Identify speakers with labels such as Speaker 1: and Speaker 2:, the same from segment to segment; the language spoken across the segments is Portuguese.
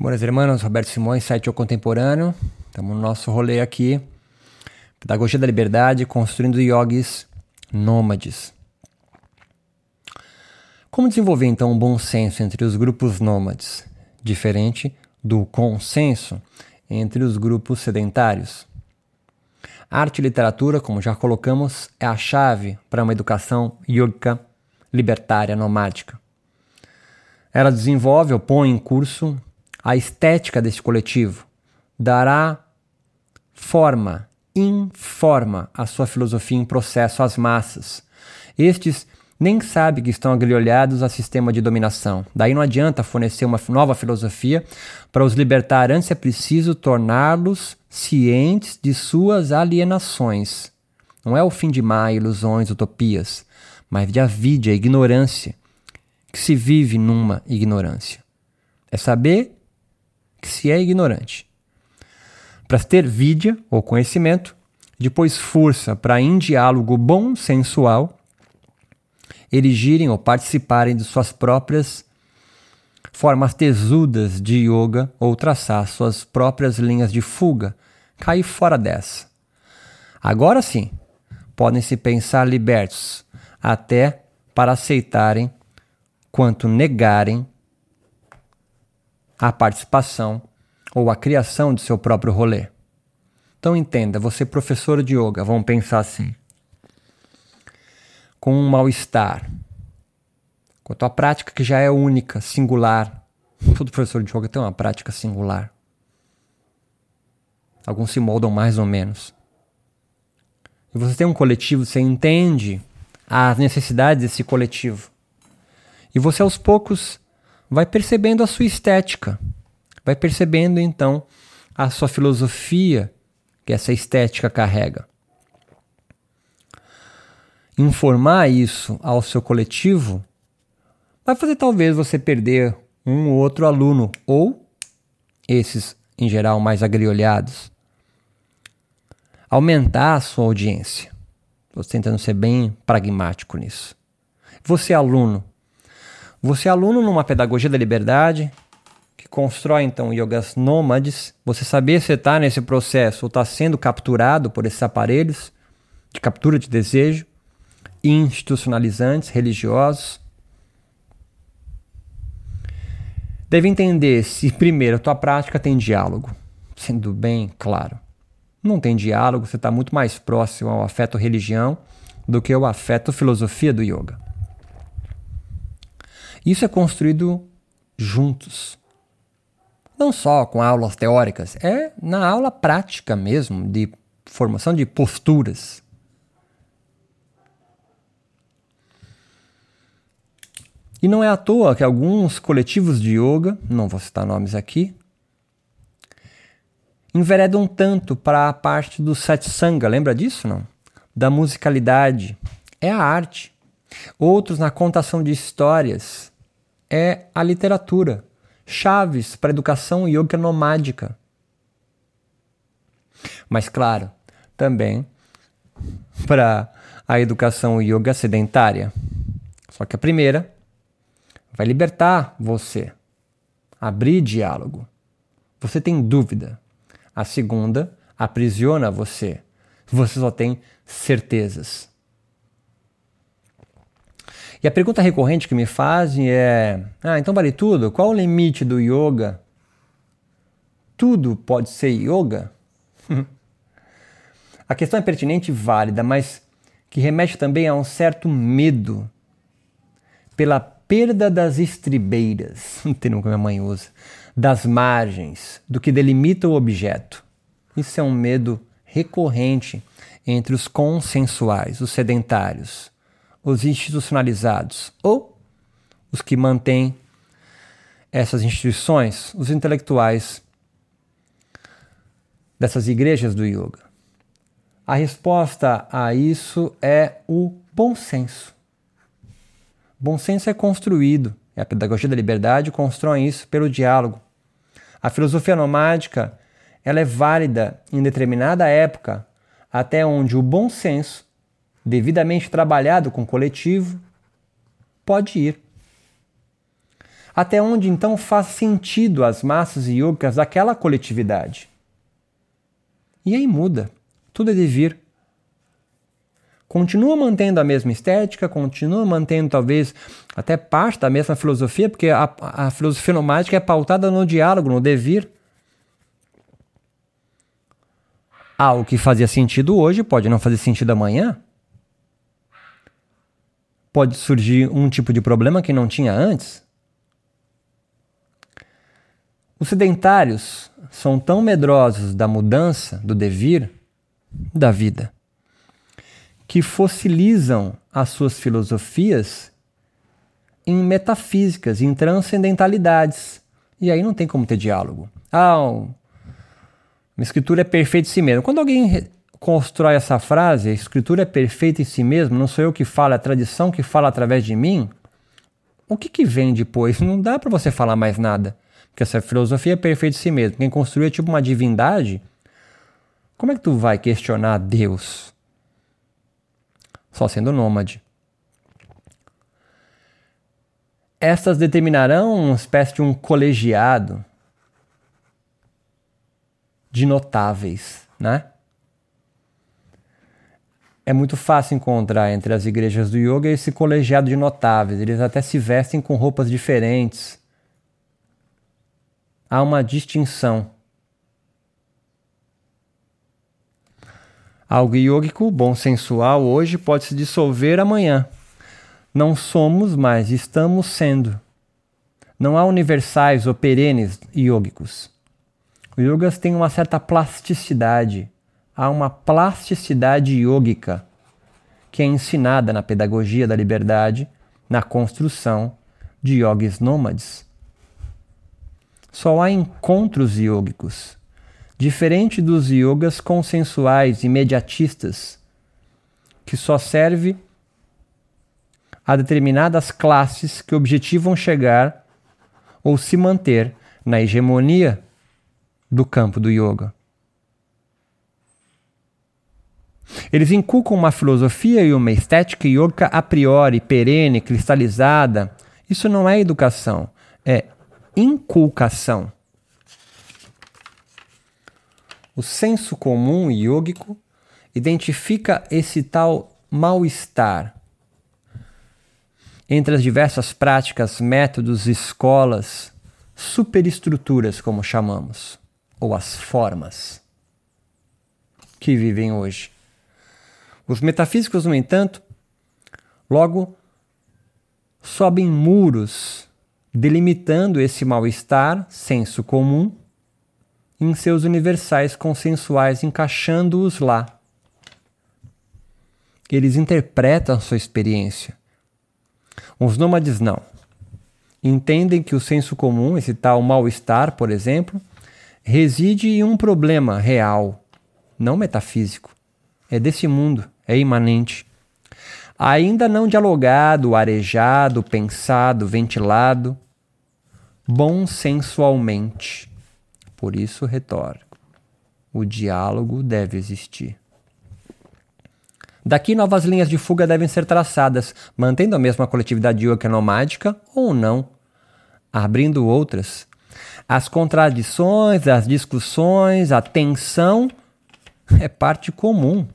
Speaker 1: Buenas irmãos, Roberto Simões, site O Contemporâneo. Estamos no nosso rolê aqui. Pedagogia da Liberdade, construindo yogis nômades. Como desenvolver então um bom senso entre os grupos nômades, diferente do consenso entre os grupos sedentários? Arte e literatura, como já colocamos, é a chave para uma educação yogica libertária nomádica. Ela desenvolve ou põe em curso a estética desse coletivo, dará forma, informa a sua filosofia em processo às massas. Estes nem sabem que estão agrilhoados a sistema de dominação. Daí não adianta fornecer uma nova filosofia para os libertar, antes é preciso torná-los cientes de suas alienações. Não é o fim de mar, ilusões, utopias, mas de a vida, a ignorância, que se vive numa ignorância. É saber que se é ignorante. Para ter vídia ou conhecimento, depois força para em diálogo bom sensual erigirem ou participarem de suas próprias formas tesudas de yoga ou traçar suas próprias linhas de fuga, cair fora dessa. Agora sim, podem se pensar libertos, até para aceitarem quanto negarem a participação ou a criação de seu próprio rolê. Então entenda, você professor de yoga, vamos pensar assim. Com um mal-estar, com a tua prática que já é única, singular. Todo professor de yoga tem uma prática singular. Alguns se moldam mais ou menos. E você tem um coletivo, você entende as necessidades desse coletivo. E você aos poucos vai percebendo a sua estética, vai percebendo então a sua filosofia que essa estética carrega. Informar isso ao seu coletivo vai fazer talvez você perder um ou outro aluno, ou esses em geral mais agriolhados. Aumentar a sua audiência. Estou tentando ser bem pragmático nisso. Você, aluno, você é aluno numa pedagogia da liberdade, que constrói então yogas nômades, você saber se está nesse processo ou está sendo capturado por esses aparelhos de captura de desejo, institucionalizantes, religiosos. Deve entender se, primeiro, a tua prática tem diálogo, sendo bem claro. Não tem diálogo, você está muito mais próximo ao afeto religião do que ao afeto filosofia do yoga. Isso é construído juntos. Não só com aulas teóricas, é na aula prática mesmo, de formação de posturas. E não é à toa que alguns coletivos de yoga, não vou citar nomes aqui, enveredam tanto para a parte do satsanga, lembra disso não? Da musicalidade, é a arte. Outros na contação de histórias, é a literatura. Chaves para a educação yoga nomádica. Mas, claro, também para a educação yoga sedentária. Só que a primeira vai libertar você, abrir diálogo. Você tem dúvida. A segunda aprisiona você. Você só tem certezas. E a pergunta recorrente que me fazem é: ah, então vale tudo? Qual o limite do yoga? Tudo pode ser yoga? a questão é pertinente e válida, mas que remete também a um certo medo pela perda das estribeiras, um termo que minha mãe usa, das margens, do que delimita o objeto. Isso é um medo recorrente entre os consensuais, os sedentários os institucionalizados ou os que mantêm essas instituições, os intelectuais dessas igrejas do yoga? A resposta a isso é o bom senso. Bom senso é construído, e a pedagogia da liberdade constrói isso pelo diálogo. A filosofia nomádica ela é válida em determinada época, até onde o bom senso devidamente trabalhado com coletivo, pode ir. até onde então faz sentido as massas yogas daquela coletividade. E aí muda, tudo é de vir. Continua mantendo a mesma estética, continua mantendo talvez até parte da mesma filosofia, porque a, a filosofia nomádica é pautada no diálogo, no devir. Algo que fazia sentido hoje pode não fazer sentido amanhã. Pode surgir um tipo de problema que não tinha antes. Os sedentários são tão medrosos da mudança, do devir, da vida, que fossilizam as suas filosofias em metafísicas, em transcendentalidades. E aí não tem como ter diálogo. Ah, uma escritura é perfeita em si mesmo. Quando alguém constrói essa frase, a escritura é perfeita em si mesmo, não sou eu que falo, é a tradição que fala através de mim, o que, que vem depois? Não dá para você falar mais nada. Porque essa filosofia é perfeita em si mesmo. Quem construiu é tipo uma divindade. Como é que tu vai questionar Deus? Só sendo nômade. Estas determinarão uma espécie de um colegiado de notáveis, né? É muito fácil encontrar entre as igrejas do yoga esse colegiado de notáveis. Eles até se vestem com roupas diferentes há uma distinção. Algo yógico, bom sensual, hoje pode se dissolver amanhã. Não somos, mas estamos sendo. Não há universais ou perenes yógicos. O yogas tem uma certa plasticidade. Há uma plasticidade yógica que é ensinada na pedagogia da liberdade, na construção de yogis nômades. Só há encontros yogicos, diferente dos yogas consensuais imediatistas, que só serve a determinadas classes que objetivam chegar ou se manter na hegemonia do campo do yoga. Eles inculcam uma filosofia e uma estética yoga a priori, perene, cristalizada. Isso não é educação, é inculcação. O senso comum yógico identifica esse tal mal-estar entre as diversas práticas, métodos, escolas, superestruturas, como chamamos, ou as formas que vivem hoje. Os metafísicos, no entanto, logo sobem muros delimitando esse mal-estar, senso comum, em seus universais consensuais, encaixando-os lá. Eles interpretam a sua experiência. Os nômades não. Entendem que o senso comum, esse tal mal-estar, por exemplo, reside em um problema real, não metafísico. É desse mundo, é imanente ainda não dialogado, arejado, pensado, ventilado, bom sensualmente. Por isso retórico. O diálogo deve existir. Daqui novas linhas de fuga devem ser traçadas, mantendo a mesma coletividade nomádica ou não, abrindo outras. As contradições, as discussões, a tensão é parte comum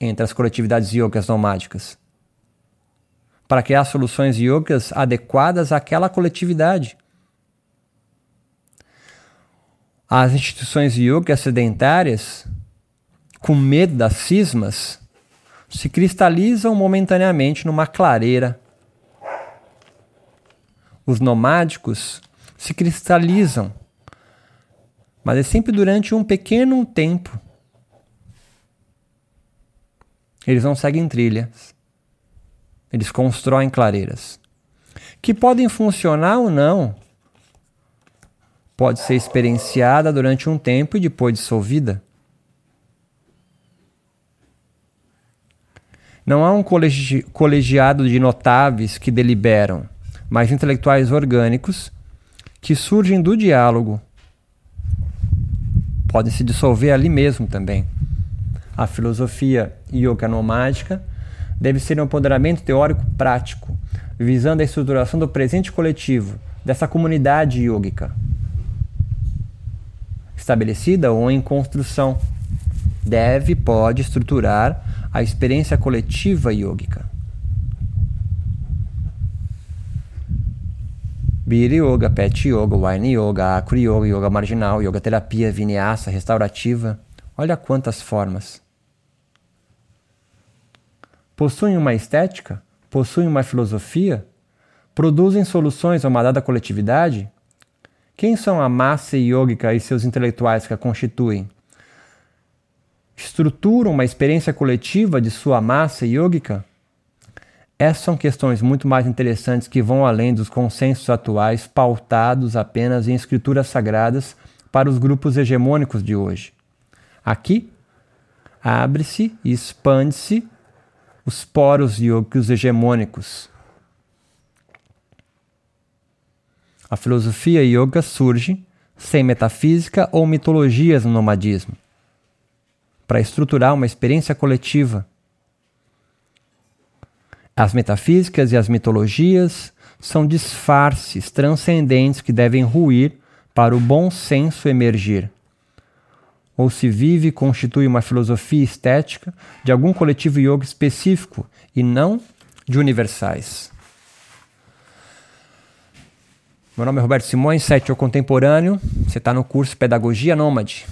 Speaker 1: entre as coletividades yogas nomádicas para criar soluções yogas adequadas àquela coletividade. As instituições yogas sedentárias, com medo das cismas, se cristalizam momentaneamente numa clareira. Os nomádicos se cristalizam, mas é sempre durante um pequeno tempo eles não seguem trilhas. Eles constroem clareiras. Que podem funcionar ou não. Pode ser experienciada durante um tempo e depois dissolvida. Não há um colegi colegiado de notáveis que deliberam, mas intelectuais orgânicos que surgem do diálogo. Podem se dissolver ali mesmo também a filosofia yoga nomádica deve ser um empoderamento teórico prático, visando a estruturação do presente coletivo dessa comunidade yógica, estabelecida ou em construção, deve pode estruturar a experiência coletiva yógica. Biri Yoga, Pet Yoga, Wine Yoga, Akri Yoga, Yoga Marginal, Yoga Terapia, Vinyasa, Restaurativa. Olha quantas formas. Possuem uma estética? Possuem uma filosofia? Produzem soluções a uma dada coletividade? Quem são a massa yógica e seus intelectuais que a constituem? Estruturam uma experiência coletiva de sua massa yógica? Essas são questões muito mais interessantes que vão além dos consensos atuais pautados apenas em escrituras sagradas para os grupos hegemônicos de hoje. Aqui, abre-se e expande-se os poros yogis hegemônicos. A filosofia yoga surge sem metafísica ou mitologias no nomadismo, para estruturar uma experiência coletiva as metafísicas e as mitologias são disfarces transcendentes que devem ruir para o bom senso emergir. Ou se vive e constitui uma filosofia estética de algum coletivo yoga específico e não de universais. Meu nome é Roberto Simões, sete contemporâneo. Você está no curso Pedagogia Nômade.